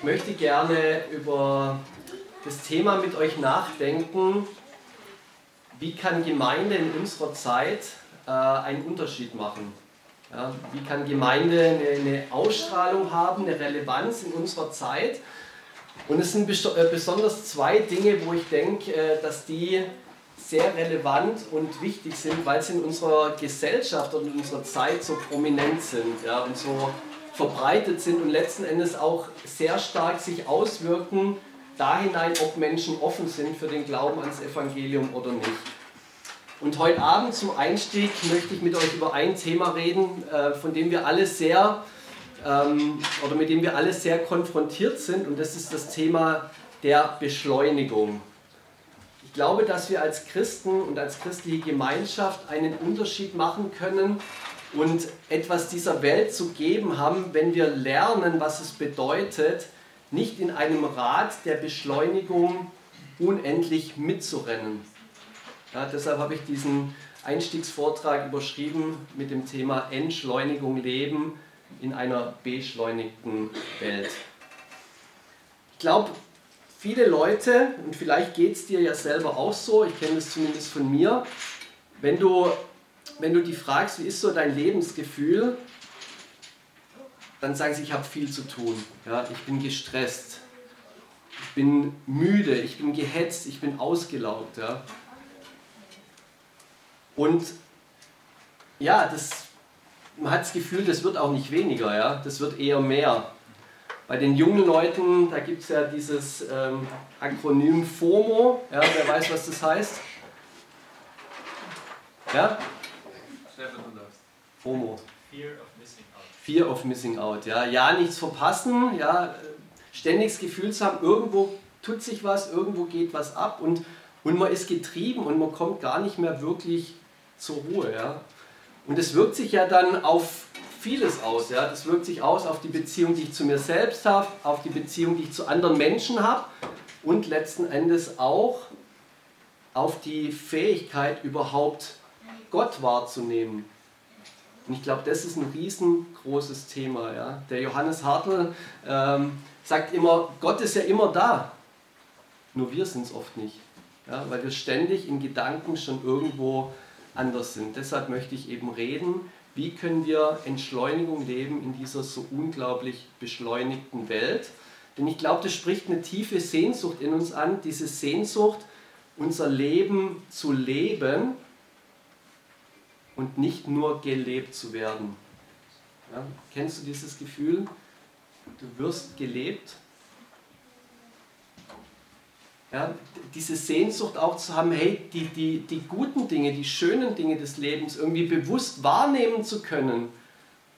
Ich möchte gerne über das Thema mit euch nachdenken, wie kann Gemeinde in unserer Zeit äh, einen Unterschied machen? Ja, wie kann Gemeinde eine, eine, Ausstrahlung haben, eine Relevanz in unserer Zeit? Und es sind äh, besonders zwei Dinge, wo ich denke, äh, dass die sehr relevant und wichtig sind, weil sie in unserer Gesellschaft und in unserer Zeit so prominent sind ja, und so verbreitet sind und letzten Endes auch sehr stark sich auswirken da hinein, ob Menschen offen sind für den Glauben ans Evangelium oder nicht. Und heute Abend zum Einstieg möchte ich mit euch über ein Thema reden, äh, von dem wir alle sehr ähm, oder mit dem wir alle sehr konfrontiert sind und das ist das Thema der Beschleunigung. Ich glaube, dass wir als Christen und als christliche Gemeinschaft einen Unterschied machen können und etwas dieser Welt zu geben haben, wenn wir lernen, was es bedeutet, nicht in einem Rad der Beschleunigung unendlich mitzurennen. Ja, deshalb habe ich diesen Einstiegsvortrag überschrieben mit dem Thema Entschleunigung leben in einer beschleunigten Welt. Ich glaube, viele Leute, und vielleicht geht es dir ja selber auch so, ich kenne das zumindest von mir, wenn du wenn du die fragst, wie ist so dein Lebensgefühl, dann sagen sie, ich habe viel zu tun. Ja, ich bin gestresst, ich bin müde, ich bin gehetzt, ich bin ausgelaugt. Ja. Und ja, das, man hat das Gefühl, das wird auch nicht weniger, ja, das wird eher mehr. Bei den jungen Leuten, da gibt es ja dieses ähm, Akronym FOMO, ja, wer weiß, was das heißt? Ja? FOMO. Fear of Missing Out. Fear of Missing Out, ja. Ja, nichts verpassen, ja, ständig das Gefühl zu haben, irgendwo tut sich was, irgendwo geht was ab und, und man ist getrieben und man kommt gar nicht mehr wirklich zur Ruhe, ja. Und es wirkt sich ja dann auf vieles aus, ja. Das wirkt sich aus auf die Beziehung, die ich zu mir selbst habe, auf die Beziehung, die ich zu anderen Menschen habe und letzten Endes auch auf die Fähigkeit überhaupt Gott wahrzunehmen. Und ich glaube, das ist ein riesengroßes Thema. Ja? Der Johannes Hartl ähm, sagt immer, Gott ist ja immer da. Nur wir sind es oft nicht. Ja? Weil wir ständig in Gedanken schon irgendwo anders sind. Deshalb möchte ich eben reden, wie können wir Entschleunigung leben in dieser so unglaublich beschleunigten Welt. Denn ich glaube, das spricht eine tiefe Sehnsucht in uns an, diese Sehnsucht, unser Leben zu leben und nicht nur gelebt zu werden. Ja, kennst du dieses Gefühl? Du wirst gelebt. Ja, diese Sehnsucht auch zu haben, hey, die, die, die guten Dinge, die schönen Dinge des Lebens irgendwie bewusst wahrnehmen zu können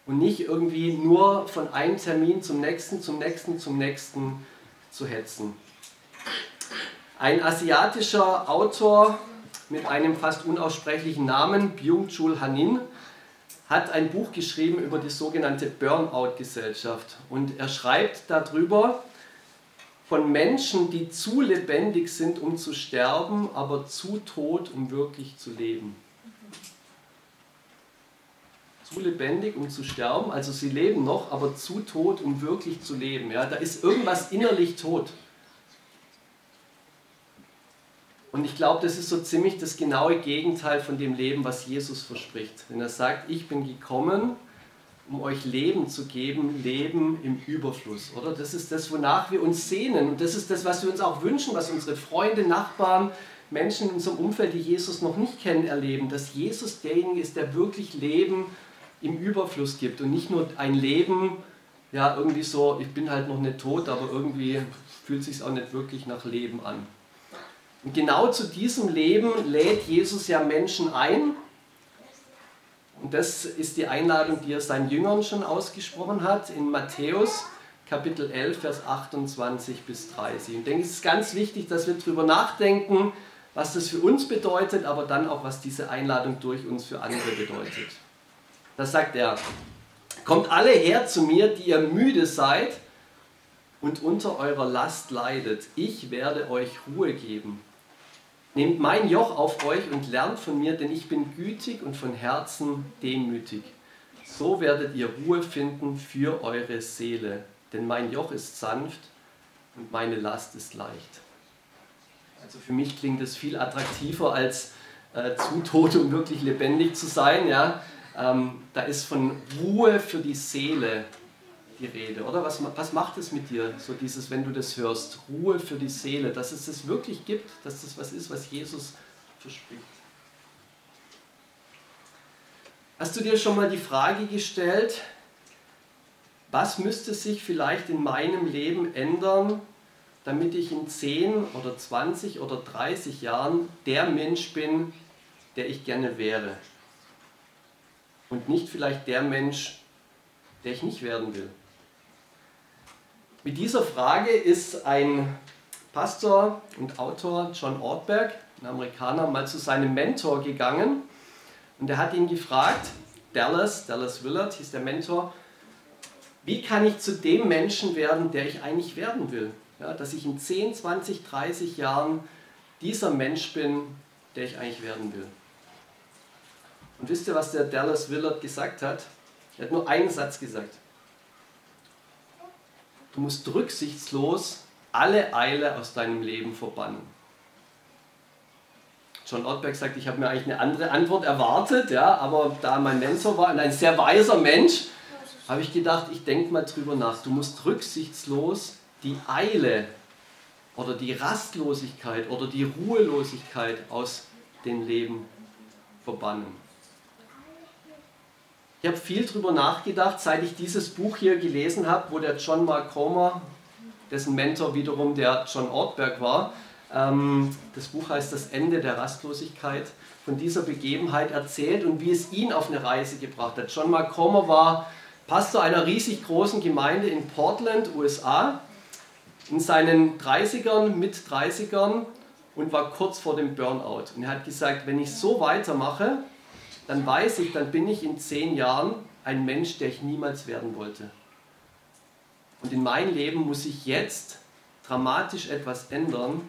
und nicht irgendwie nur von einem Termin zum nächsten, zum nächsten, zum nächsten zu hetzen. Ein asiatischer Autor mit einem fast unaussprechlichen Namen, Byung-Chul Hanin, hat ein Buch geschrieben über die sogenannte Burnout-Gesellschaft. Und er schreibt darüber von Menschen, die zu lebendig sind, um zu sterben, aber zu tot, um wirklich zu leben. Zu lebendig, um zu sterben, also sie leben noch, aber zu tot, um wirklich zu leben. Ja, da ist irgendwas innerlich tot. Und ich glaube, das ist so ziemlich das genaue Gegenteil von dem Leben, was Jesus verspricht. Wenn er sagt, ich bin gekommen, um euch Leben zu geben, Leben im Überfluss, oder? Das ist das, wonach wir uns sehnen und das ist das, was wir uns auch wünschen, was unsere Freunde, Nachbarn, Menschen in unserem Umfeld, die Jesus noch nicht kennen, erleben, dass Jesus derjenige ist, der wirklich Leben im Überfluss gibt und nicht nur ein Leben, ja, irgendwie so, ich bin halt noch nicht tot, aber irgendwie fühlt sich auch nicht wirklich nach Leben an. Und genau zu diesem Leben lädt Jesus ja Menschen ein. Und das ist die Einladung, die er seinen Jüngern schon ausgesprochen hat in Matthäus Kapitel 11, Vers 28 bis 30. Und ich denke, es ist ganz wichtig, dass wir darüber nachdenken, was das für uns bedeutet, aber dann auch, was diese Einladung durch uns für andere bedeutet. Da sagt er, kommt alle her zu mir, die ihr müde seid und unter eurer Last leidet. Ich werde euch Ruhe geben. Nehmt mein Joch auf euch und lernt von mir, denn ich bin gütig und von Herzen demütig. So werdet ihr Ruhe finden für eure Seele. denn mein Joch ist sanft und meine Last ist leicht. Also für mich klingt es viel attraktiver als äh, zu tot, um wirklich lebendig zu sein. Ja? Ähm, da ist von Ruhe für die Seele die Rede, oder? Was, was macht es mit dir, so dieses, wenn du das hörst? Ruhe für die Seele, dass es das wirklich gibt, dass das was ist, was Jesus verspricht. Hast du dir schon mal die Frage gestellt, was müsste sich vielleicht in meinem Leben ändern, damit ich in 10 oder 20 oder 30 Jahren der Mensch bin, der ich gerne wäre? Und nicht vielleicht der Mensch, der ich nicht werden will. Mit dieser Frage ist ein Pastor und Autor John Ortberg, ein Amerikaner, mal zu seinem Mentor gegangen und er hat ihn gefragt, Dallas, Dallas Willard hieß der Mentor, wie kann ich zu dem Menschen werden, der ich eigentlich werden will? Ja, dass ich in 10, 20, 30 Jahren dieser Mensch bin, der ich eigentlich werden will. Und wisst ihr, was der Dallas Willard gesagt hat? Er hat nur einen Satz gesagt. Du musst rücksichtslos alle Eile aus deinem Leben verbannen. John Ortberg sagt, ich habe mir eigentlich eine andere Antwort erwartet, ja, aber da mein Mentor war und ein sehr weiser Mensch, habe ich gedacht, ich denke mal drüber nach. Du musst rücksichtslos die Eile oder die Rastlosigkeit oder die Ruhelosigkeit aus dem Leben verbannen. Ich habe viel darüber nachgedacht, seit ich dieses Buch hier gelesen habe, wo der John Mark Comer, dessen Mentor wiederum der John Ortberg war, ähm, das Buch heißt Das Ende der Rastlosigkeit, von dieser Begebenheit erzählt und wie es ihn auf eine Reise gebracht hat. John Mark Comer war Pastor einer riesig großen Gemeinde in Portland, USA, in seinen 30ern, mit 30ern und war kurz vor dem Burnout. Und er hat gesagt, wenn ich so weitermache, dann weiß ich, dann bin ich in zehn Jahren ein Mensch, der ich niemals werden wollte. Und in meinem Leben muss ich jetzt dramatisch etwas ändern,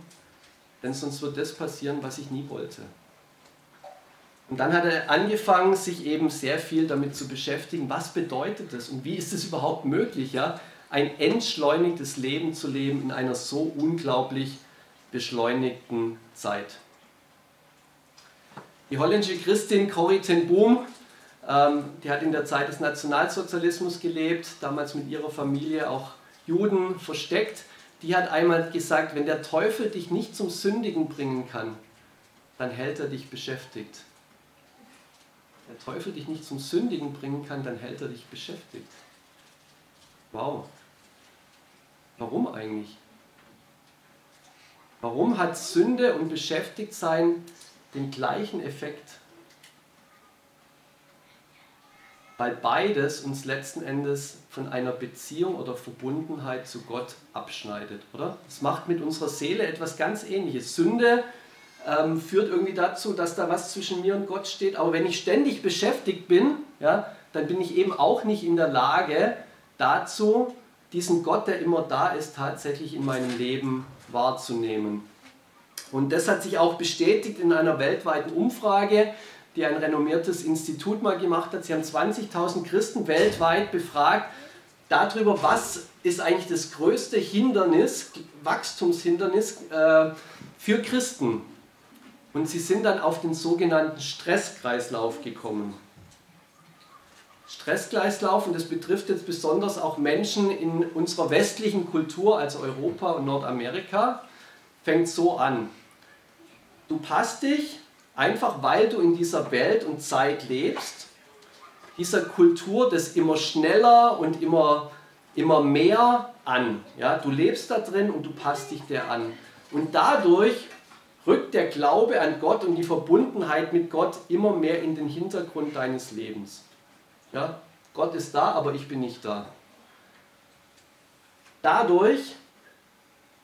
denn sonst wird das passieren, was ich nie wollte. Und dann hat er angefangen, sich eben sehr viel damit zu beschäftigen, was bedeutet das und wie ist es überhaupt möglich, ja, ein entschleunigtes Leben zu leben in einer so unglaublich beschleunigten Zeit. Die holländische Christin Corrie ten Boom, ähm, die hat in der Zeit des Nationalsozialismus gelebt, damals mit ihrer Familie auch Juden versteckt. Die hat einmal gesagt, wenn der Teufel dich nicht zum Sündigen bringen kann, dann hält er dich beschäftigt. Der Teufel dich nicht zum Sündigen bringen kann, dann hält er dich beschäftigt. Wow. Warum eigentlich? Warum hat Sünde und Beschäftigtsein den gleichen Effekt. Weil beides uns letzten Endes von einer Beziehung oder Verbundenheit zu Gott abschneidet, oder? Es macht mit unserer Seele etwas ganz Ähnliches. Sünde ähm, führt irgendwie dazu, dass da was zwischen mir und Gott steht. Aber wenn ich ständig beschäftigt bin, ja, dann bin ich eben auch nicht in der Lage dazu, diesen Gott, der immer da ist, tatsächlich in meinem Leben wahrzunehmen. Und das hat sich auch bestätigt in einer weltweiten Umfrage, die ein renommiertes Institut mal gemacht hat. Sie haben 20.000 Christen weltweit befragt darüber, was ist eigentlich das größte Hindernis, Wachstumshindernis äh, für Christen. Und sie sind dann auf den sogenannten Stresskreislauf gekommen. Stresskreislauf, und das betrifft jetzt besonders auch Menschen in unserer westlichen Kultur, also Europa und Nordamerika, fängt so an. Du passt dich einfach, weil du in dieser Welt und Zeit lebst, dieser Kultur des immer schneller und immer, immer mehr an. Ja, du lebst da drin und du passt dich der an. Und dadurch rückt der Glaube an Gott und die Verbundenheit mit Gott immer mehr in den Hintergrund deines Lebens. Ja, Gott ist da, aber ich bin nicht da. Dadurch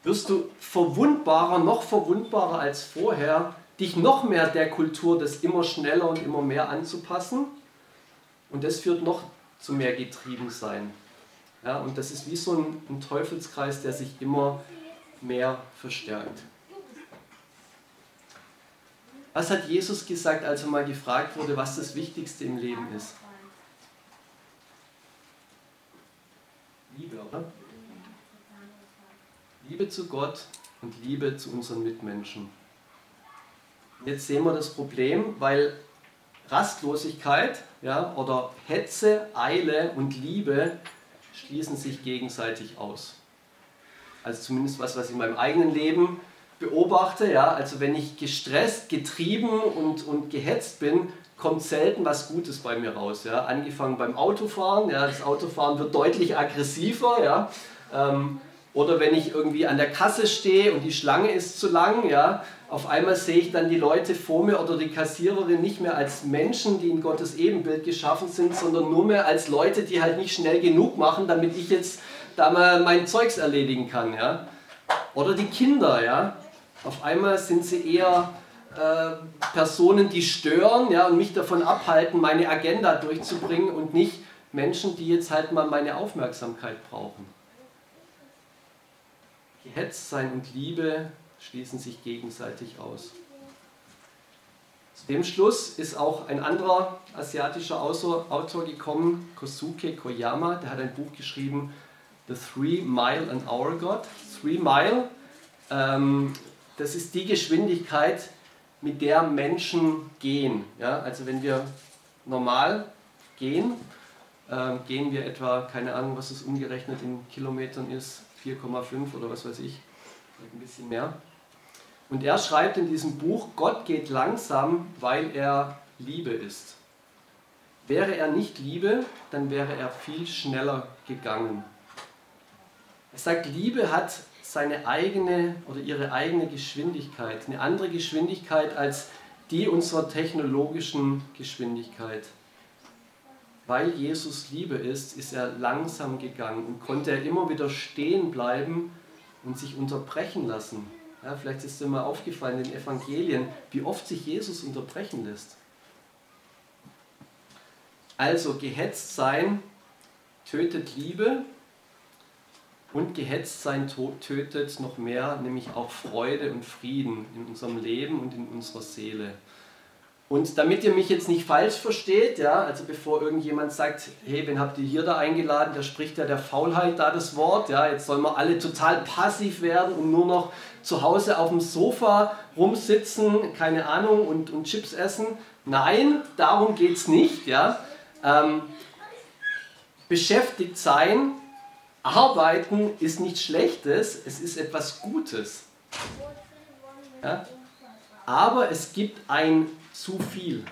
wirst du verwundbarer, noch verwundbarer als vorher, dich noch mehr der Kultur des immer schneller und immer mehr anzupassen. Und das führt noch zu mehr Getriebensein. Ja, und das ist wie so ein, ein Teufelskreis, der sich immer mehr verstärkt. Was hat Jesus gesagt, als er mal gefragt wurde, was das Wichtigste im Leben ist? Liebe, oder? Liebe zu Gott und Liebe zu unseren Mitmenschen. Jetzt sehen wir das Problem, weil Rastlosigkeit ja, oder Hetze, Eile und Liebe schließen sich gegenseitig aus. Also zumindest was, was ich in meinem eigenen Leben beobachte. Ja, also wenn ich gestresst, getrieben und, und gehetzt bin, kommt selten was Gutes bei mir raus. Ja. Angefangen beim Autofahren, ja, das Autofahren wird deutlich aggressiver. Ja. Ähm, oder wenn ich irgendwie an der Kasse stehe und die Schlange ist zu lang, ja, auf einmal sehe ich dann die Leute vor mir oder die Kassiererin nicht mehr als Menschen, die in Gottes Ebenbild geschaffen sind, sondern nur mehr als Leute, die halt nicht schnell genug machen, damit ich jetzt da mal mein Zeugs erledigen kann. Ja. Oder die Kinder, ja. Auf einmal sind sie eher äh, Personen, die stören ja, und mich davon abhalten, meine Agenda durchzubringen und nicht Menschen, die jetzt halt mal meine Aufmerksamkeit brauchen. Gehetztsein und Liebe schließen sich gegenseitig aus. Zu dem Schluss ist auch ein anderer asiatischer Autor gekommen, Kosuke Koyama, der hat ein Buch geschrieben, The Three Mile an Hour God. Three Mile, ähm, das ist die Geschwindigkeit, mit der Menschen gehen. Ja? Also wenn wir normal gehen, ähm, gehen wir etwa, keine Ahnung, was es umgerechnet in Kilometern ist, 4,5 oder was weiß ich, ein bisschen mehr. Und er schreibt in diesem Buch, Gott geht langsam, weil er Liebe ist. Wäre er nicht Liebe, dann wäre er viel schneller gegangen. Er sagt, Liebe hat seine eigene oder ihre eigene Geschwindigkeit, eine andere Geschwindigkeit als die unserer technologischen Geschwindigkeit. Weil Jesus Liebe ist, ist er langsam gegangen und konnte er immer wieder stehen bleiben und sich unterbrechen lassen. Ja, vielleicht ist dir mal aufgefallen in den Evangelien, wie oft sich Jesus unterbrechen lässt. Also gehetzt sein tötet Liebe und gehetzt sein tötet noch mehr, nämlich auch Freude und Frieden in unserem Leben und in unserer Seele. Und damit ihr mich jetzt nicht falsch versteht, ja, also bevor irgendjemand sagt, hey, wen habt ihr hier da eingeladen, da spricht ja der Faulheit da das Wort, ja, jetzt sollen wir alle total passiv werden und nur noch zu Hause auf dem Sofa rumsitzen, keine Ahnung, und, und Chips essen. Nein, darum geht es nicht, ja. Ähm, beschäftigt sein Arbeiten ist nichts Schlechtes, es ist etwas Gutes. Ja? Aber es gibt ein zu viel.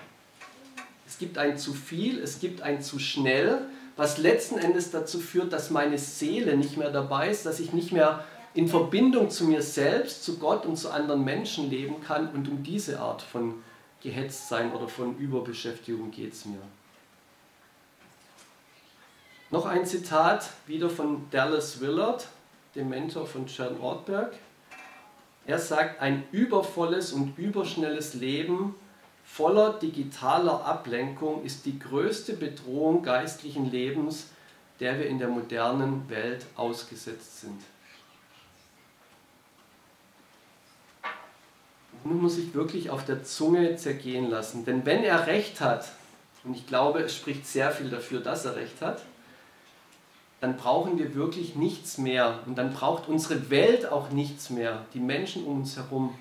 Es gibt ein zu viel, es gibt ein zu schnell, was letzten Endes dazu führt, dass meine Seele nicht mehr dabei ist, dass ich nicht mehr in Verbindung zu mir selbst, zu Gott und zu anderen Menschen leben kann. Und um diese Art von Gehetztsein oder von Überbeschäftigung geht es mir. Noch ein Zitat wieder von Dallas Willard, dem Mentor von John Ortberg. Er sagt, ein übervolles und überschnelles Leben voller digitaler Ablenkung ist die größte Bedrohung geistlichen Lebens, der wir in der modernen Welt ausgesetzt sind. Nun muss ich wirklich auf der Zunge zergehen lassen, denn wenn er recht hat, und ich glaube, es spricht sehr viel dafür, dass er recht hat, dann brauchen wir wirklich nichts mehr und dann braucht unsere Welt auch nichts mehr, die Menschen um uns herum,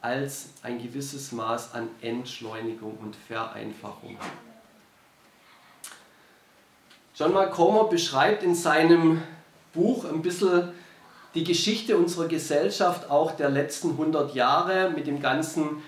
als ein gewisses Maß an Entschleunigung und Vereinfachung. John Mark Comer beschreibt in seinem Buch ein bisschen die Geschichte unserer Gesellschaft auch der letzten 100 Jahre mit dem ganzen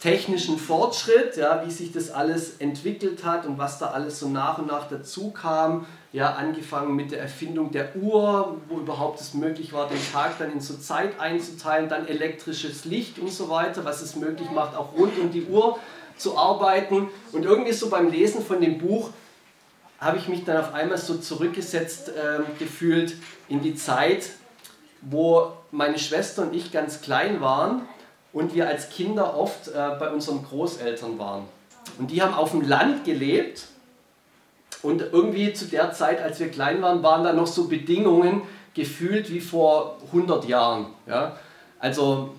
technischen Fortschritt, ja, wie sich das alles entwickelt hat und was da alles so nach und nach dazu kam. Ja, angefangen mit der Erfindung der Uhr, wo überhaupt es möglich war, den Tag dann in so Zeit einzuteilen, dann elektrisches Licht und so weiter, was es möglich macht, auch rund um die Uhr zu arbeiten. Und irgendwie so beim Lesen von dem Buch habe ich mich dann auf einmal so zurückgesetzt äh, gefühlt in die Zeit, wo meine Schwester und ich ganz klein waren und wir als Kinder oft äh, bei unseren Großeltern waren. Und die haben auf dem Land gelebt und irgendwie zu der Zeit, als wir klein waren, waren da noch so Bedingungen gefühlt wie vor 100 Jahren. Ja? Also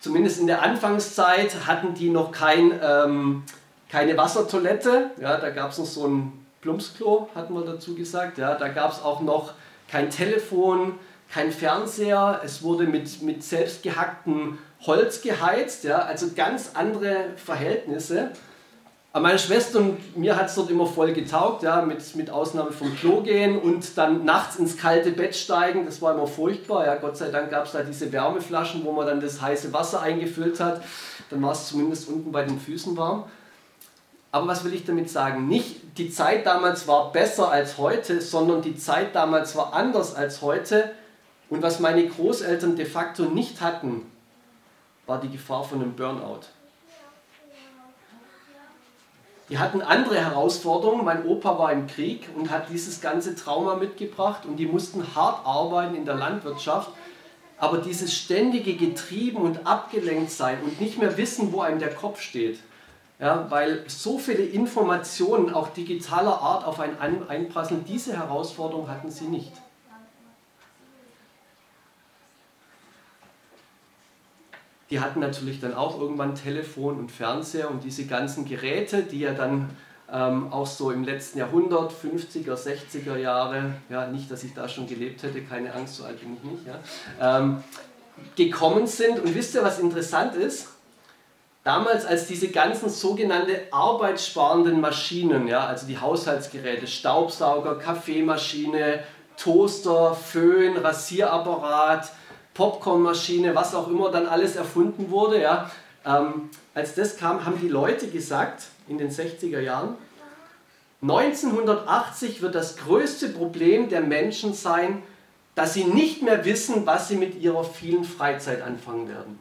zumindest in der Anfangszeit hatten die noch kein, ähm, keine Wassertoilette. Ja? Da gab es noch so ein Plumpsklo, hatten wir dazu gesagt. Ja? Da gab es auch noch kein Telefon, kein Fernseher, es wurde mit, mit selbstgehacktem Holz geheizt, ja, also ganz andere Verhältnisse. Aber meine Schwester und mir hat es dort immer voll getaugt, ja, mit, mit Ausnahme vom Klo gehen und dann nachts ins kalte Bett steigen, das war immer furchtbar. Ja. Gott sei Dank gab es da diese Wärmeflaschen, wo man dann das heiße Wasser eingefüllt hat. Dann war es zumindest unten bei den Füßen warm. Aber was will ich damit sagen? Nicht die Zeit damals war besser als heute, sondern die Zeit damals war anders als heute. Und was meine Großeltern de facto nicht hatten, war die Gefahr von einem Burnout. Die hatten andere Herausforderungen. Mein Opa war im Krieg und hat dieses ganze Trauma mitgebracht und die mussten hart arbeiten in der Landwirtschaft. Aber dieses ständige Getrieben und abgelenkt sein und nicht mehr wissen, wo einem der Kopf steht, ja, weil so viele Informationen auch digitaler Art auf einen einprasseln, diese Herausforderung hatten sie nicht. Die hatten natürlich dann auch irgendwann Telefon und Fernseher und diese ganzen Geräte, die ja dann ähm, auch so im letzten Jahrhundert, 50er, 60er Jahre, ja, nicht, dass ich da schon gelebt hätte, keine Angst, so alt bin ich nicht, ja, ähm, gekommen sind. Und wisst ihr, was interessant ist? Damals, als diese ganzen sogenannte arbeitssparenden Maschinen, ja, also die Haushaltsgeräte, Staubsauger, Kaffeemaschine, Toaster, Föhn, Rasierapparat, Popcornmaschine, was auch immer dann alles erfunden wurde, ja, ähm, als das kam, haben die Leute gesagt, in den 60er Jahren, 1980 wird das größte Problem der Menschen sein, dass sie nicht mehr wissen, was sie mit ihrer vielen Freizeit anfangen werden.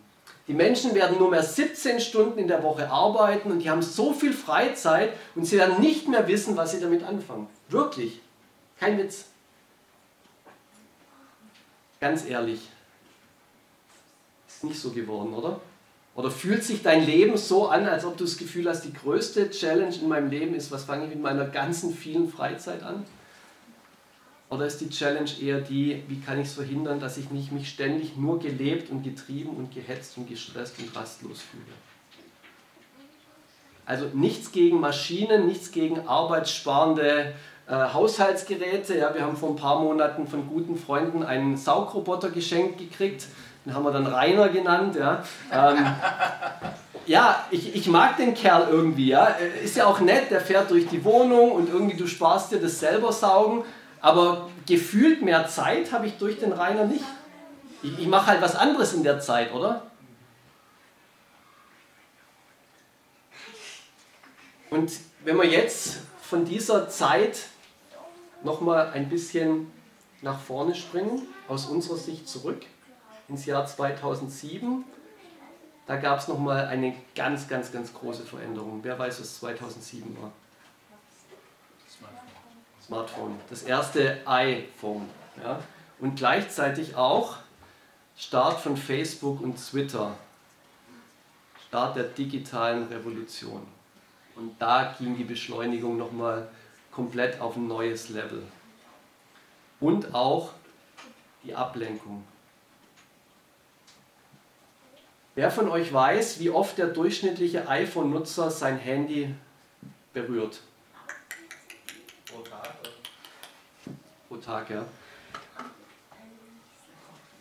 Die Menschen werden nur mehr 17 Stunden in der Woche arbeiten und die haben so viel Freizeit und sie werden nicht mehr wissen, was sie damit anfangen. Wirklich. Kein Witz. Ganz ehrlich. Nicht so geworden, oder? Oder fühlt sich dein Leben so an, als ob du das Gefühl hast, die größte Challenge in meinem Leben ist, was fange ich mit meiner ganzen vielen Freizeit an? Oder ist die Challenge eher die, wie kann ich es verhindern, dass ich nicht mich ständig nur gelebt und getrieben und gehetzt und gestresst und rastlos fühle? Also nichts gegen Maschinen, nichts gegen arbeitssparende äh, Haushaltsgeräte. Ja, wir haben vor ein paar Monaten von guten Freunden einen Saugroboter geschenkt gekriegt. Den haben wir dann Rainer genannt. Ja, ähm, ja ich, ich mag den Kerl irgendwie. Ja. Ist ja auch nett, der fährt durch die Wohnung und irgendwie du sparst dir das selber saugen. Aber gefühlt mehr Zeit habe ich durch den Rainer nicht. Ich, ich mache halt was anderes in der Zeit, oder? Und wenn wir jetzt von dieser Zeit nochmal ein bisschen nach vorne springen, aus unserer Sicht zurück, ins Jahr 2007, da gab es nochmal eine ganz, ganz, ganz große Veränderung. Wer weiß, was 2007 war? Smartphone, das erste iPhone. Ja? Und gleichzeitig auch Start von Facebook und Twitter. Start der digitalen Revolution. Und da ging die Beschleunigung nochmal komplett auf ein neues Level. Und auch die Ablenkung. Wer von euch weiß, wie oft der durchschnittliche iPhone-Nutzer sein Handy berührt? pro Tag, ja.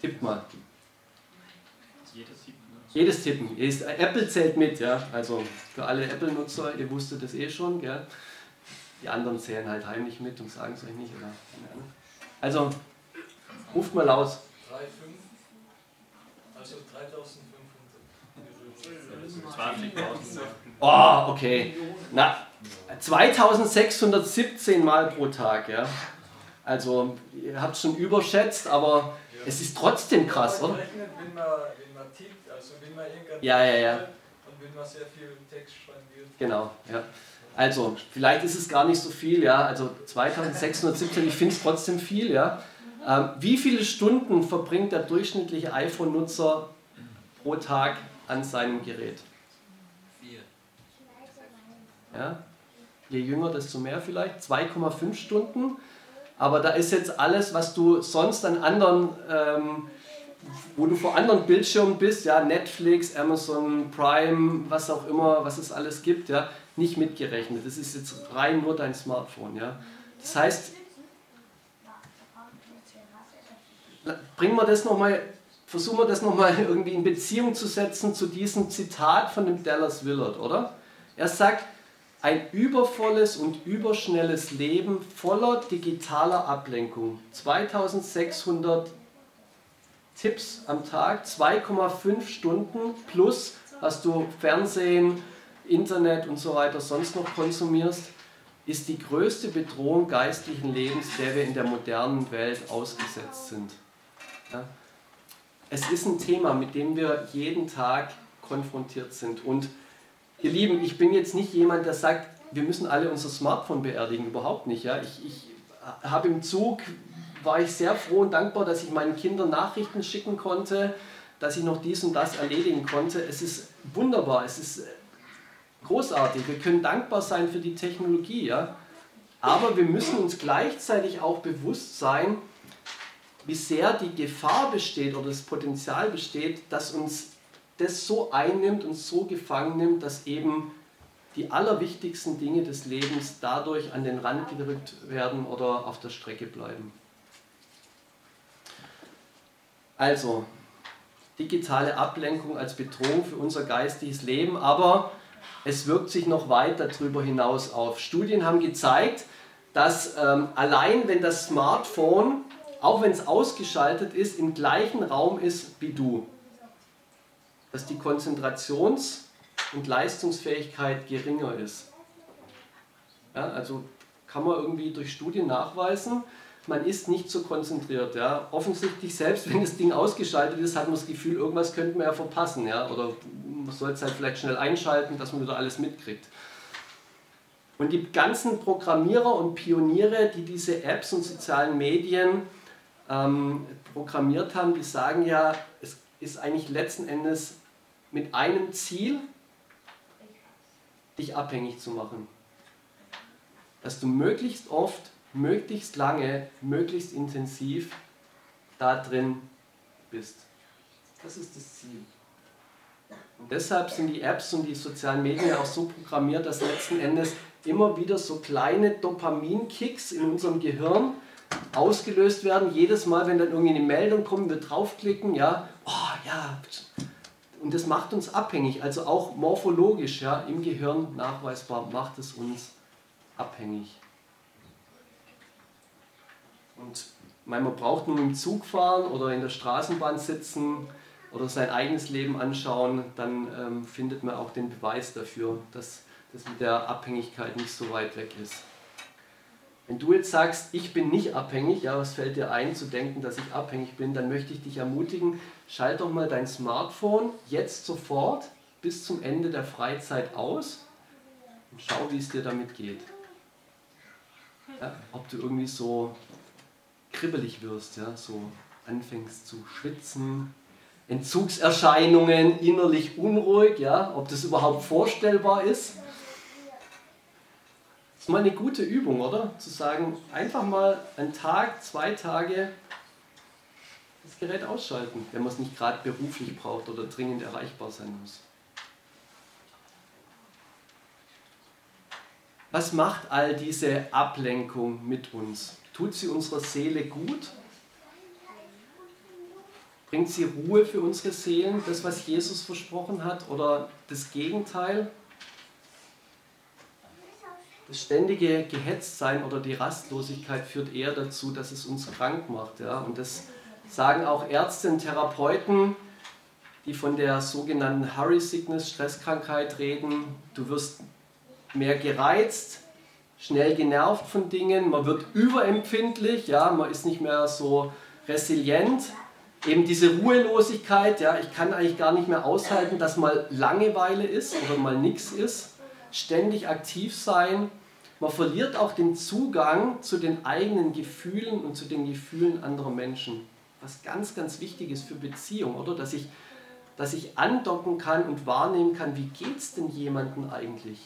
Tippt mal. Jedes Tippen. Jedes Tippen. Apple zählt mit, ja. Also für alle Apple-Nutzer, ihr wusstet das eh schon, gell? Die anderen zählen halt heimlich mit und sagen es euch nicht, oder? Also, ruft mal aus. 3, 5, also 3500. 20.000. Oh, okay. Na, 2617 Mal pro Tag, ja. Also, ihr habt es schon überschätzt, aber es ist trotzdem krass, oder? Also ja, ja, ja. und wenn man sehr viel Text schreiben wird. Genau, ja. Also, vielleicht ist es gar nicht so viel, ja. Also 2617, ich finde es trotzdem viel, ja. Ähm, wie viele Stunden verbringt der durchschnittliche iPhone-Nutzer pro Tag an seinem Gerät? Ja? Je jünger, desto mehr vielleicht. 2,5 Stunden. Aber da ist jetzt alles, was du sonst an anderen, ähm, wo du vor anderen Bildschirmen bist, ja, Netflix, Amazon Prime, was auch immer, was es alles gibt, ja, nicht mitgerechnet. Das ist jetzt rein nur dein Smartphone, ja. Das heißt, bringen wir das noch mal, versuchen wir das nochmal irgendwie in Beziehung zu setzen zu diesem Zitat von dem Dallas Willard, oder? Er sagt, ein übervolles und überschnelles Leben voller digitaler Ablenkung. 2600 Tipps am Tag, 2,5 Stunden plus, was du Fernsehen, Internet und so weiter sonst noch konsumierst, ist die größte Bedrohung geistlichen Lebens, der wir in der modernen Welt ausgesetzt sind. Ja? Es ist ein Thema, mit dem wir jeden Tag konfrontiert sind. Und ihr Lieben, ich bin jetzt nicht jemand, der sagt, wir müssen alle unser Smartphone beerdigen, überhaupt nicht. Ja? Ich, ich habe im Zug, war ich sehr froh und dankbar, dass ich meinen Kindern Nachrichten schicken konnte, dass ich noch dies und das erledigen konnte. Es ist wunderbar, es ist großartig. Wir können dankbar sein für die Technologie, ja? aber wir müssen uns gleichzeitig auch bewusst sein, wie sehr die Gefahr besteht oder das Potenzial besteht, dass uns das so einnimmt und so gefangen nimmt, dass eben die allerwichtigsten Dinge des Lebens dadurch an den Rand gedrückt werden oder auf der Strecke bleiben. Also, digitale Ablenkung als Bedrohung für unser geistiges Leben, aber es wirkt sich noch weit darüber hinaus auf. Studien haben gezeigt, dass ähm, allein wenn das Smartphone, auch wenn es ausgeschaltet ist, im gleichen Raum ist wie du, dass die Konzentrations- und Leistungsfähigkeit geringer ist. Ja, also kann man irgendwie durch Studien nachweisen, man ist nicht so konzentriert. Ja. Offensichtlich, selbst wenn das Ding ausgeschaltet ist, hat man das Gefühl, irgendwas könnte man ja verpassen. Ja. Oder man soll es halt vielleicht schnell einschalten, dass man wieder alles mitkriegt. Und die ganzen Programmierer und Pioniere, die diese Apps und sozialen Medien ähm, programmiert haben, die sagen ja, es ist eigentlich letzten Endes mit einem Ziel, dich abhängig zu machen. Dass du möglichst oft, möglichst lange, möglichst intensiv da drin bist. Das ist das Ziel. Und deshalb sind die Apps und die sozialen Medien auch so programmiert, dass letzten Endes immer wieder so kleine Dopaminkicks in unserem Gehirn ausgelöst werden. Jedes Mal, wenn dann irgendwie eine Meldung kommt, wir draufklicken, ja, oh ja, und das macht uns abhängig, also auch morphologisch ja, im Gehirn nachweisbar macht es uns abhängig. Und man braucht nur im Zug fahren oder in der Straßenbahn sitzen oder sein eigenes Leben anschauen, dann ähm, findet man auch den Beweis dafür, dass das mit der Abhängigkeit nicht so weit weg ist. Wenn du jetzt sagst, ich bin nicht abhängig, ja, was fällt dir ein zu denken, dass ich abhängig bin, dann möchte ich dich ermutigen, schalt doch mal dein Smartphone jetzt sofort bis zum Ende der Freizeit aus und schau, wie es dir damit geht. Ja, ob du irgendwie so kribbelig wirst, ja, so anfängst zu schwitzen, Entzugserscheinungen, innerlich unruhig, ja, ob das überhaupt vorstellbar ist. Ist mal eine gute Übung, oder? Zu sagen, einfach mal einen Tag, zwei Tage das Gerät ausschalten, wenn man es nicht gerade beruflich braucht oder dringend erreichbar sein muss. Was macht all diese Ablenkung mit uns? Tut sie unserer Seele gut? Bringt sie Ruhe für unsere Seelen, das, was Jesus versprochen hat, oder das Gegenteil? Das ständige Gehetztsein oder die Rastlosigkeit führt eher dazu, dass es uns krank macht. Ja? Und das sagen auch Ärzte und Therapeuten, die von der sogenannten Hurry Sickness, Stresskrankheit reden. Du wirst mehr gereizt, schnell genervt von Dingen, man wird überempfindlich, ja? man ist nicht mehr so resilient. Eben diese Ruhelosigkeit, ja, ich kann eigentlich gar nicht mehr aushalten, dass mal Langeweile ist oder mal nichts ist. Ständig aktiv sein, man verliert auch den Zugang zu den eigenen Gefühlen und zu den Gefühlen anderer Menschen. Was ganz, ganz wichtig ist für Beziehung, oder? Dass ich, dass ich andocken kann und wahrnehmen kann, wie geht es denn jemandem eigentlich?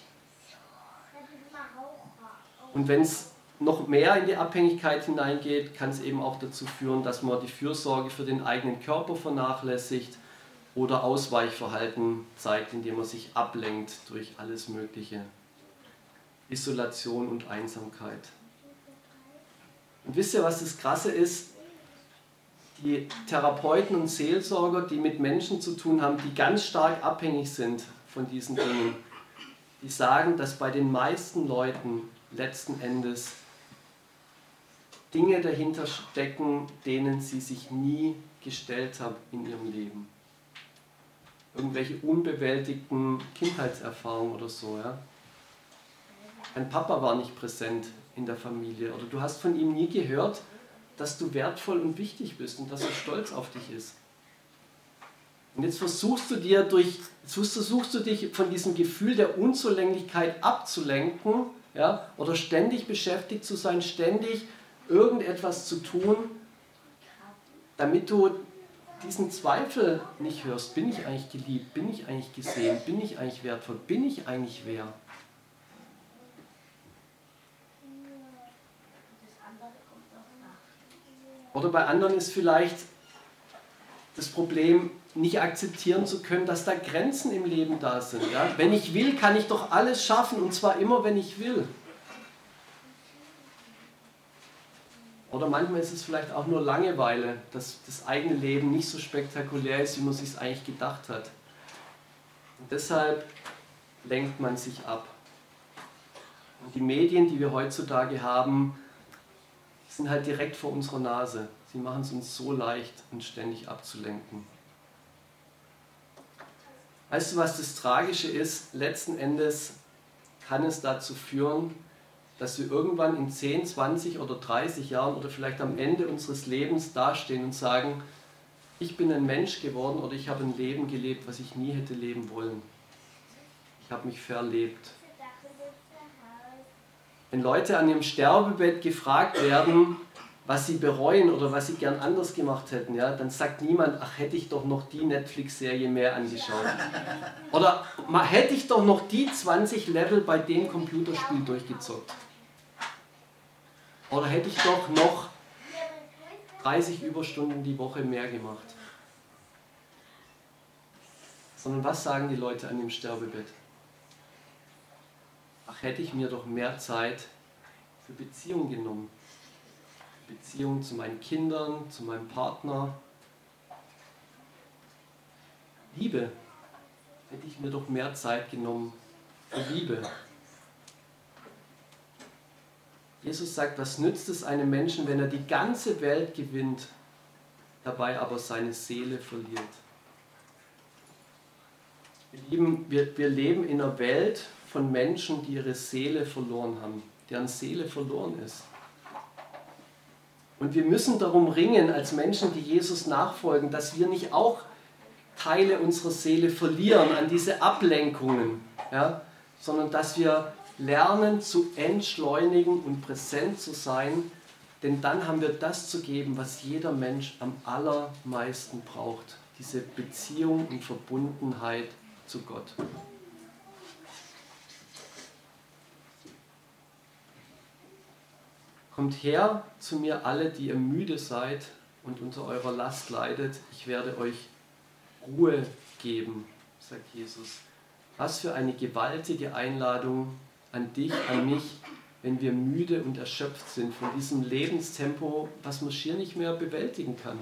Und wenn es noch mehr in die Abhängigkeit hineingeht, kann es eben auch dazu führen, dass man die Fürsorge für den eigenen Körper vernachlässigt oder Ausweichverhalten zeigt, indem man sich ablenkt durch alles Mögliche. Isolation und Einsamkeit. Und wisst ihr, was das Krasse ist? die Therapeuten und Seelsorger, die mit Menschen zu tun haben, die ganz stark abhängig sind von diesen Dingen, die sagen, dass bei den meisten Leuten letzten Endes Dinge dahinter stecken, denen sie sich nie gestellt haben in ihrem Leben. Irgendwelche unbewältigten Kindheitserfahrungen oder so. Ja? Ein Papa war nicht präsent in der Familie oder du hast von ihm nie gehört, dass du wertvoll und wichtig bist und dass er stolz auf dich ist. Und jetzt versuchst du dir durch, versuchst du dich von diesem Gefühl der Unzulänglichkeit abzulenken, ja, oder ständig beschäftigt zu sein, ständig irgendetwas zu tun, damit du diesen Zweifel nicht hörst. Bin ich eigentlich geliebt? Bin ich eigentlich gesehen? Bin ich eigentlich wertvoll? Bin ich eigentlich wer? Oder bei anderen ist vielleicht das Problem, nicht akzeptieren zu können, dass da Grenzen im Leben da sind. Ja? Wenn ich will, kann ich doch alles schaffen und zwar immer, wenn ich will. Oder manchmal ist es vielleicht auch nur Langeweile, dass das eigene Leben nicht so spektakulär ist, wie man sich es eigentlich gedacht hat. Und deshalb lenkt man sich ab. Und die Medien, die wir heutzutage haben, sind halt direkt vor unserer Nase. Sie machen es uns so leicht, uns ständig abzulenken. Weißt du, was das Tragische ist? Letzten Endes kann es dazu führen, dass wir irgendwann in 10, 20 oder 30 Jahren oder vielleicht am Ende unseres Lebens dastehen und sagen, ich bin ein Mensch geworden oder ich habe ein Leben gelebt, was ich nie hätte leben wollen. Ich habe mich verlebt. Wenn Leute an ihrem Sterbebett gefragt werden, was sie bereuen oder was sie gern anders gemacht hätten, ja, dann sagt niemand, ach hätte ich doch noch die Netflix-Serie mehr angeschaut. Oder hätte ich doch noch die 20 Level bei dem Computerspiel durchgezockt. Oder hätte ich doch noch 30 Überstunden die Woche mehr gemacht. Sondern was sagen die Leute an dem Sterbebett? Ach, hätte ich mir doch mehr Zeit für Beziehungen genommen Beziehung zu meinen Kindern, zu meinem Partner. Liebe. Hätte ich mir doch mehr Zeit genommen für Liebe. Jesus sagt, was nützt es einem Menschen, wenn er die ganze Welt gewinnt, dabei aber seine Seele verliert? Wir, lieben, wir, wir leben in einer Welt von Menschen, die ihre Seele verloren haben, deren Seele verloren ist. Und wir müssen darum ringen, als Menschen, die Jesus nachfolgen, dass wir nicht auch Teile unserer Seele verlieren an diese Ablenkungen, ja? sondern dass wir lernen zu entschleunigen und präsent zu sein, denn dann haben wir das zu geben, was jeder Mensch am allermeisten braucht, diese Beziehung und Verbundenheit zu Gott. Kommt her zu mir alle, die ihr müde seid und unter eurer Last leidet, ich werde euch Ruhe geben, sagt Jesus. Was für eine gewaltige Einladung an dich, an mich, wenn wir müde und erschöpft sind von diesem Lebenstempo, was man schier nicht mehr bewältigen kann.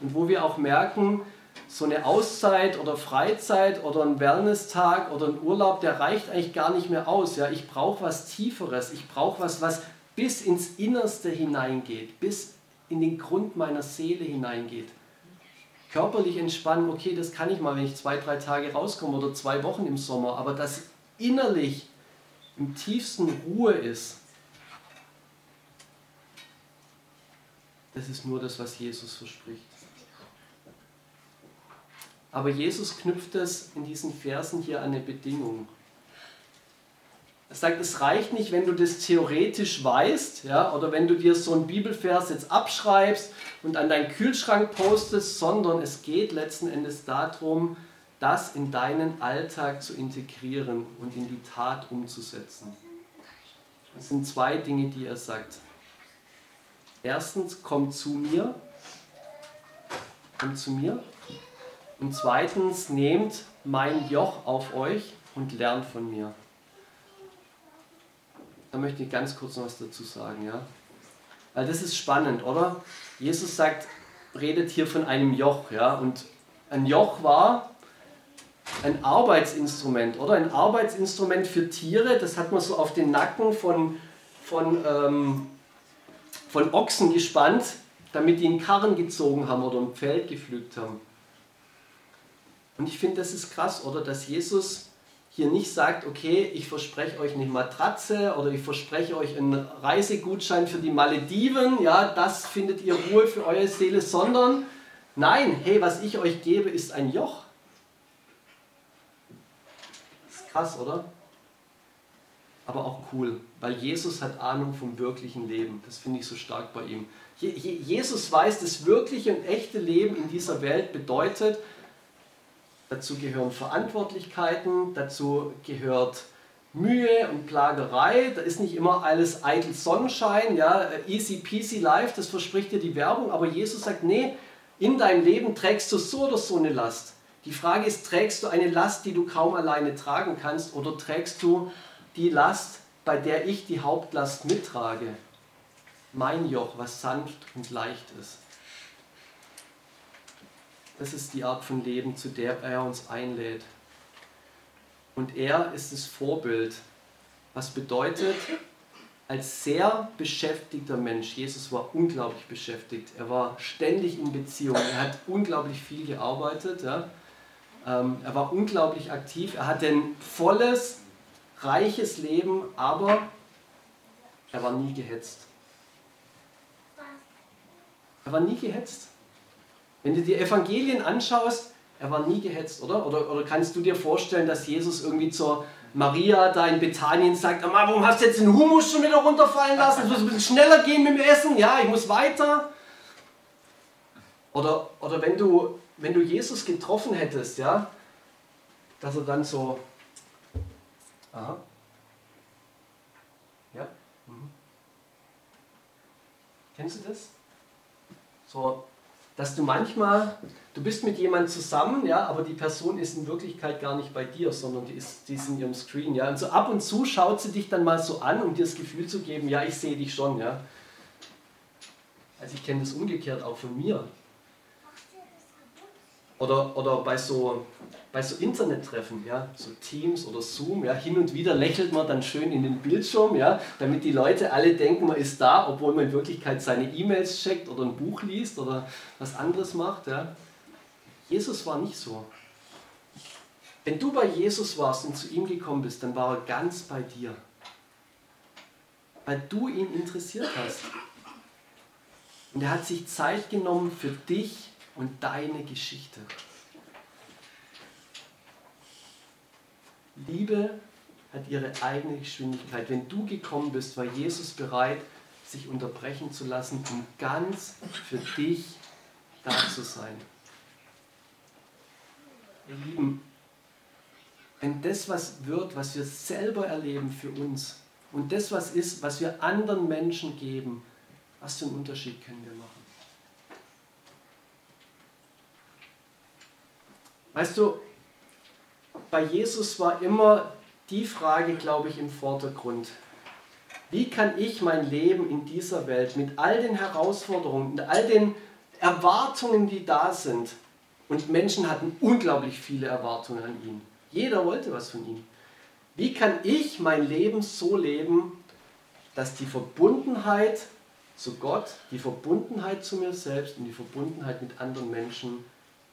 Und wo wir auch merken, so eine Auszeit oder Freizeit oder ein Wellness-Tag oder ein Urlaub, der reicht eigentlich gar nicht mehr aus. Ja, ich brauche was Tieferes, ich brauche was, was bis ins Innerste hineingeht, bis in den Grund meiner Seele hineingeht. Körperlich entspannen, okay, das kann ich mal, wenn ich zwei, drei Tage rauskomme oder zwei Wochen im Sommer, aber dass innerlich im tiefsten Ruhe ist, das ist nur das, was Jesus verspricht. Aber Jesus knüpft es in diesen Versen hier an eine Bedingung. Er sagt, es reicht nicht, wenn du das theoretisch weißt, ja, oder wenn du dir so einen Bibelvers jetzt abschreibst und an deinen Kühlschrank postest, sondern es geht letzten Endes darum, das in deinen Alltag zu integrieren und in die Tat umzusetzen. Das sind zwei Dinge, die er sagt. Erstens, kommt zu mir, kommt zu mir. Und zweitens, nehmt mein Joch auf euch und lernt von mir. Da möchte ich ganz kurz noch was dazu sagen, ja. Weil das ist spannend, oder? Jesus sagt, redet hier von einem Joch. Ja? Und ein Joch war ein Arbeitsinstrument oder ein Arbeitsinstrument für Tiere. Das hat man so auf den Nacken von, von, ähm, von Ochsen gespannt, damit die einen Karren gezogen haben oder ein Feld gepflügt haben. Und ich finde, das ist krass, oder? Dass Jesus hier nicht sagt, okay, ich verspreche euch eine Matratze oder ich verspreche euch einen Reisegutschein für die Malediven, ja, das findet ihr Ruhe für eure Seele, sondern nein, hey, was ich euch gebe, ist ein Joch. Ist krass, oder? Aber auch cool, weil Jesus hat Ahnung vom wirklichen Leben. Das finde ich so stark bei ihm. Jesus weiß, das wirkliche und echte Leben in dieser Welt bedeutet, Dazu gehören Verantwortlichkeiten, dazu gehört Mühe und Plagerei. Da ist nicht immer alles eitel Sonnenschein, ja, easy peasy life, das verspricht dir die Werbung. Aber Jesus sagt, nee, in deinem Leben trägst du so oder so eine Last. Die Frage ist, trägst du eine Last, die du kaum alleine tragen kannst, oder trägst du die Last, bei der ich die Hauptlast mittrage? Mein Joch, was sanft und leicht ist. Das ist die Art von Leben, zu der er uns einlädt. Und er ist das Vorbild, was bedeutet, als sehr beschäftigter Mensch, Jesus war unglaublich beschäftigt, er war ständig in Beziehung, er hat unglaublich viel gearbeitet, ja. Ähm, er war unglaublich aktiv, er hatte ein volles, reiches Leben, aber er war nie gehetzt. Er war nie gehetzt. Wenn du die Evangelien anschaust, er war nie gehetzt, oder? oder? Oder kannst du dir vorstellen, dass Jesus irgendwie zur Maria da in Bethanien sagt, warum hast du jetzt den Humus schon wieder runterfallen lassen? Es muss ein bisschen schneller gehen mit dem Essen, ja, ich muss weiter. Oder, oder wenn, du, wenn du Jesus getroffen hättest, ja, dass er dann so, aha, ja, mhm. kennst du das? So, dass du manchmal, du bist mit jemandem zusammen, ja, aber die Person ist in Wirklichkeit gar nicht bei dir, sondern die ist, die ist in ihrem Screen, ja. Und so ab und zu schaut sie dich dann mal so an, um dir das Gefühl zu geben, ja, ich sehe dich schon, ja. Also ich kenne das umgekehrt auch von mir. Oder, oder bei so, bei so Internettreffen, ja, so Teams oder Zoom, ja, hin und wieder lächelt man dann schön in den Bildschirm, ja, damit die Leute alle denken, man ist da, obwohl man in Wirklichkeit seine E-Mails checkt oder ein Buch liest oder was anderes macht. Ja. Jesus war nicht so. Wenn du bei Jesus warst und zu ihm gekommen bist, dann war er ganz bei dir. Weil du ihn interessiert hast. Und er hat sich Zeit genommen für dich und deine Geschichte. Liebe hat ihre eigene Geschwindigkeit. Wenn du gekommen bist, war Jesus bereit, sich unterbrechen zu lassen, um ganz für dich da zu sein. Ihr Lieben, wenn das was wird, was wir selber erleben für uns und das was ist, was wir anderen Menschen geben, was für einen Unterschied können wir machen? Weißt du, bei Jesus war immer die Frage, glaube ich, im Vordergrund. Wie kann ich mein Leben in dieser Welt mit all den Herausforderungen, mit all den Erwartungen, die da sind, und Menschen hatten unglaublich viele Erwartungen an ihn. Jeder wollte was von ihm. Wie kann ich mein Leben so leben, dass die Verbundenheit zu Gott, die Verbundenheit zu mir selbst und die Verbundenheit mit anderen Menschen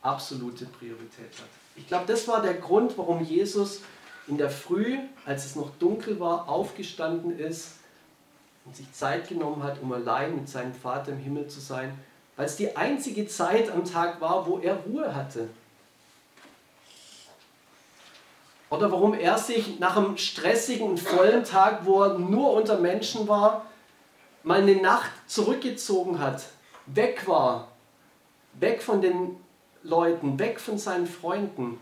absolute Priorität hat. Ich glaube, das war der Grund, warum Jesus in der Früh, als es noch dunkel war, aufgestanden ist und sich Zeit genommen hat, um allein mit seinem Vater im Himmel zu sein, weil es die einzige Zeit am Tag war, wo er Ruhe hatte. Oder warum er sich nach einem stressigen und vollen Tag, wo er nur unter Menschen war, mal eine Nacht zurückgezogen hat, weg war, weg von den Leuten, weg von seinen Freunden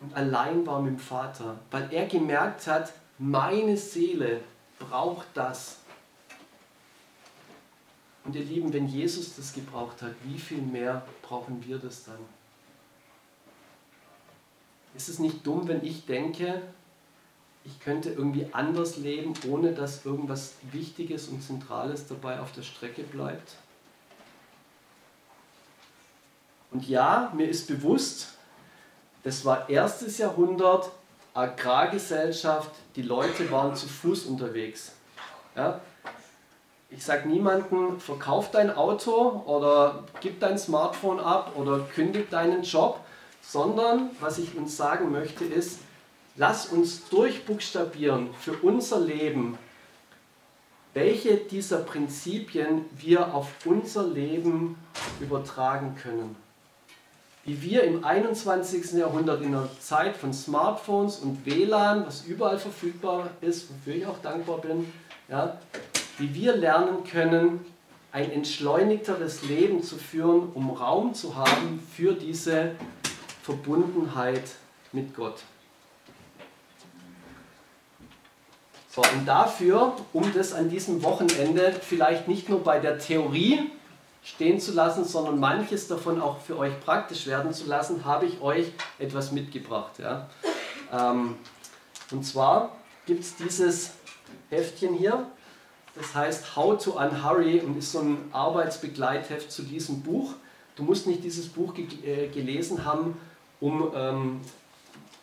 und allein war mit dem Vater, weil er gemerkt hat, meine Seele braucht das. Und ihr Lieben, wenn Jesus das gebraucht hat, wie viel mehr brauchen wir das dann? Ist es nicht dumm, wenn ich denke, ich könnte irgendwie anders leben, ohne dass irgendwas Wichtiges und Zentrales dabei auf der Strecke bleibt? Und ja, mir ist bewusst, das war erstes Jahrhundert, Agrargesellschaft, die Leute waren zu Fuß unterwegs. Ja? Ich sage niemandem, verkauf dein Auto oder gib dein Smartphone ab oder kündig deinen Job, sondern was ich uns sagen möchte ist, lass uns durchbuchstabieren für unser Leben, welche dieser Prinzipien wir auf unser Leben übertragen können. Wie wir im 21. Jahrhundert in einer Zeit von Smartphones und WLAN, was überall verfügbar ist, wofür ich auch dankbar bin, ja, wie wir lernen können, ein entschleunigteres Leben zu führen, um Raum zu haben für diese Verbundenheit mit Gott. So, und dafür, um das an diesem Wochenende vielleicht nicht nur bei der Theorie stehen zu lassen, sondern manches davon auch für euch praktisch werden zu lassen, habe ich euch etwas mitgebracht. Ja. Ähm, und zwar gibt es dieses Heftchen hier, das heißt How to Unhurry und ist so ein Arbeitsbegleitheft zu diesem Buch. Du musst nicht dieses Buch ge äh, gelesen haben, um ähm,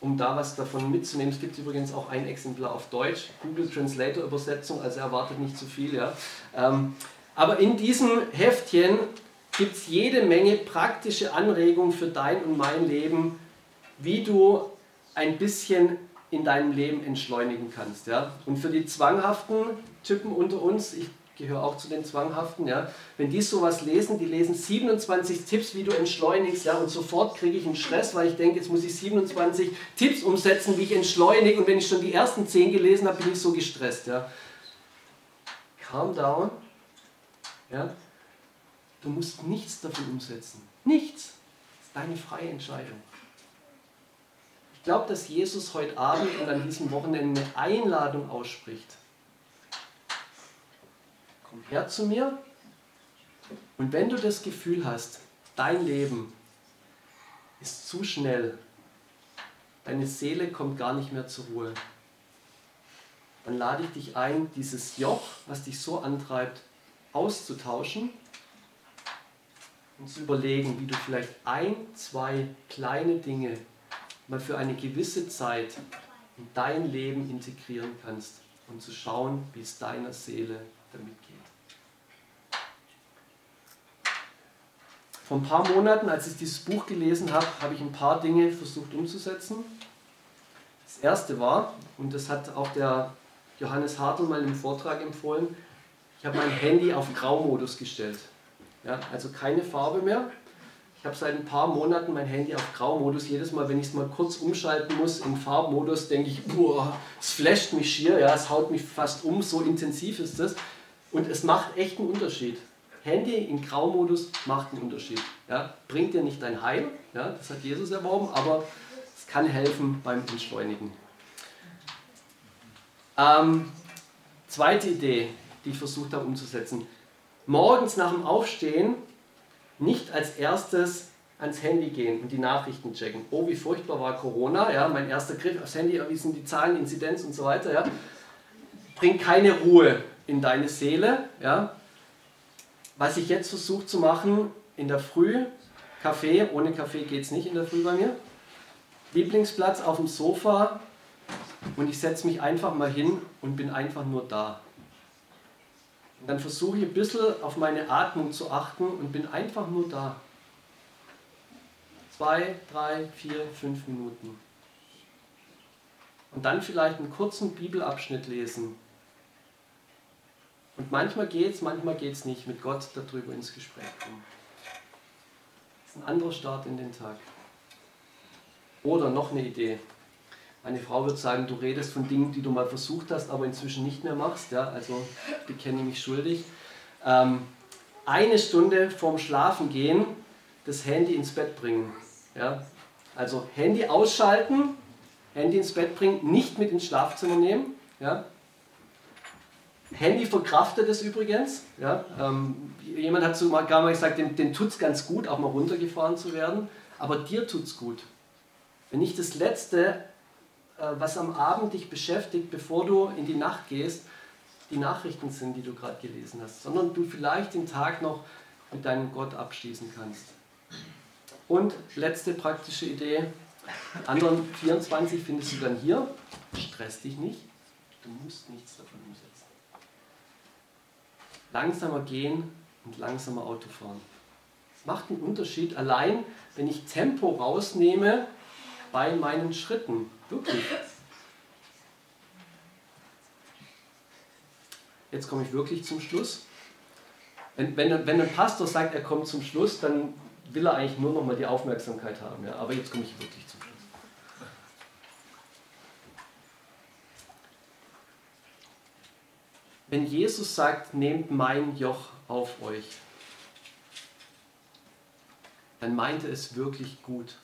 um da was davon mitzunehmen. Es gibt übrigens auch ein Exemplar auf Deutsch, Google Translator Übersetzung, also erwartet nicht zu viel. Ja. Ähm, aber in diesem Heftchen gibt es jede Menge praktische Anregungen für dein und mein Leben, wie du ein bisschen in deinem Leben entschleunigen kannst. Ja. Und für die zwanghaften Typen unter uns, ich gehöre auch zu den Zwanghaften, ja, wenn die sowas lesen, die lesen 27 Tipps, wie du entschleunigst, ja, und sofort kriege ich einen Stress, weil ich denke, jetzt muss ich 27 Tipps umsetzen, wie ich entschleunige, und wenn ich schon die ersten 10 gelesen habe, bin ich so gestresst, ja. Calm down, ja. Du musst nichts davon umsetzen. Nichts. Das ist deine freie Entscheidung. Ich glaube, dass Jesus heute Abend und an diesem Wochenende eine Einladung ausspricht komm her zu mir. Und wenn du das Gefühl hast, dein Leben ist zu schnell, deine Seele kommt gar nicht mehr zur Ruhe, dann lade ich dich ein, dieses Joch, was dich so antreibt, auszutauschen und zu überlegen, wie du vielleicht ein, zwei kleine Dinge mal für eine gewisse Zeit in dein Leben integrieren kannst und zu schauen, wie es deiner Seele damit geht. Vor ein paar Monaten, als ich dieses Buch gelesen habe, habe ich ein paar Dinge versucht umzusetzen. Das erste war, und das hat auch der Johannes Hartl mal im Vortrag empfohlen, ich habe mein Handy auf Graumodus gestellt. Ja, also keine Farbe mehr. Ich habe seit ein paar Monaten mein Handy auf Graumodus. Jedes Mal, wenn ich es mal kurz umschalten muss in Farbmodus, denke ich, boah, es flasht mich schier, ja, es haut mich fast um, so intensiv ist das. Und es macht echt einen Unterschied. Handy in Graumodus macht einen Unterschied. Ja? Bringt dir nicht dein Heil, ja? das hat Jesus erworben, aber es kann helfen beim Entschleunigen. Ähm, zweite Idee, die ich versucht habe umzusetzen. Morgens nach dem Aufstehen nicht als erstes ans Handy gehen und die Nachrichten checken. Oh, wie furchtbar war Corona, ja, mein erster Griff aufs Handy, wie sind die Zahlen, Inzidenz und so weiter, ja. Bringt keine Ruhe in deine Seele, ja. Was ich jetzt versuche zu machen, in der Früh, Kaffee, ohne Kaffee geht es nicht in der Früh bei mir. Lieblingsplatz auf dem Sofa und ich setze mich einfach mal hin und bin einfach nur da. Und dann versuche ich ein bisschen auf meine Atmung zu achten und bin einfach nur da. Zwei, drei, vier, fünf Minuten. Und dann vielleicht einen kurzen Bibelabschnitt lesen und manchmal geht es, manchmal geht es nicht, mit Gott darüber ins Gespräch kommen. Das ist ein anderer Start in den Tag. Oder noch eine Idee. Eine Frau wird sagen, du redest von Dingen, die du mal versucht hast, aber inzwischen nicht mehr machst. Ja, also bekenne mich schuldig. Ähm, eine Stunde vorm Schlafengehen das Handy ins Bett bringen. Ja? Also Handy ausschalten, Handy ins Bett bringen, nicht mit ins Schlafzimmer nehmen. Ja? Handy verkraftet es übrigens. Ja, ähm, jemand hat sogar mal gesagt, dem, dem tut es ganz gut, auch mal runtergefahren zu werden, aber dir tut es gut. Wenn nicht das Letzte, was am Abend dich beschäftigt, bevor du in die Nacht gehst, die Nachrichten sind, die du gerade gelesen hast, sondern du vielleicht den Tag noch mit deinem Gott abschließen kannst. Und letzte praktische Idee. Anderen 24 findest du dann hier. Stress dich nicht. Du musst nichts davon umsetzen. Langsamer gehen und langsamer Auto fahren. Es macht einen Unterschied allein, wenn ich Tempo rausnehme bei meinen Schritten. Wirklich. Jetzt komme ich wirklich zum Schluss. Wenn, wenn, wenn ein Pastor sagt, er kommt zum Schluss, dann will er eigentlich nur noch mal die Aufmerksamkeit haben. Ja? Aber jetzt komme ich wirklich zum Schluss. Wenn Jesus sagt, nehmt mein Joch auf euch, dann meint er es wirklich gut.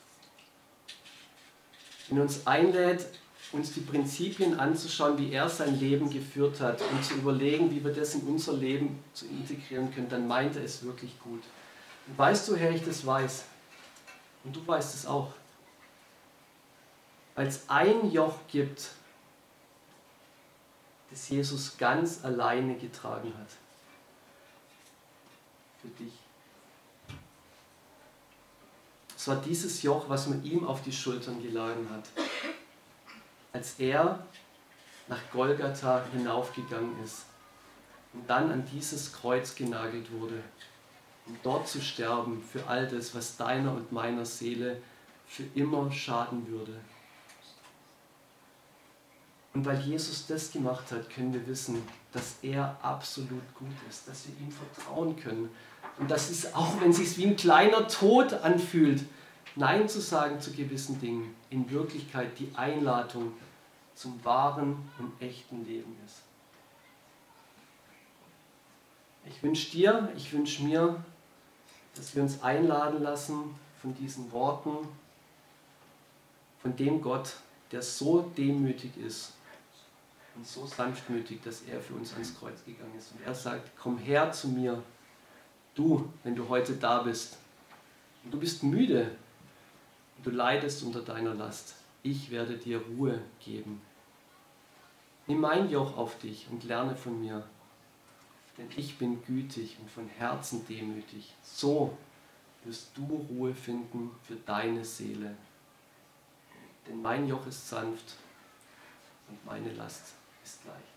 Er uns einlädt, uns die Prinzipien anzuschauen, wie er sein Leben geführt hat und zu überlegen, wie wir das in unser Leben zu integrieren können, dann meint er es wirklich gut. Und weißt du, Herr, ich das weiß. Und du weißt es auch. Weil es ein Joch gibt, das Jesus ganz alleine getragen hat. Für dich. Es war dieses Joch, was man ihm auf die Schultern geladen hat, als er nach Golgatha hinaufgegangen ist und dann an dieses Kreuz genagelt wurde, um dort zu sterben für all das, was deiner und meiner Seele für immer schaden würde. Und weil Jesus das gemacht hat, können wir wissen, dass er absolut gut ist, dass wir ihm vertrauen können. Und dass es, auch wenn es sich wie ein kleiner Tod anfühlt, Nein zu sagen zu gewissen Dingen, in Wirklichkeit die Einladung zum wahren und echten Leben ist. Ich wünsche dir, ich wünsche mir, dass wir uns einladen lassen von diesen Worten, von dem Gott, der so demütig ist und so sanftmütig, dass er für uns ans Kreuz gegangen ist. Und er sagt, komm her zu mir, du, wenn du heute da bist. Und du bist müde, du leidest unter deiner Last. Ich werde dir Ruhe geben. Nimm mein Joch auf dich und lerne von mir, denn ich bin gütig und von Herzen demütig. So wirst du Ruhe finden für deine Seele. Denn mein Joch ist sanft und meine Last ist leicht.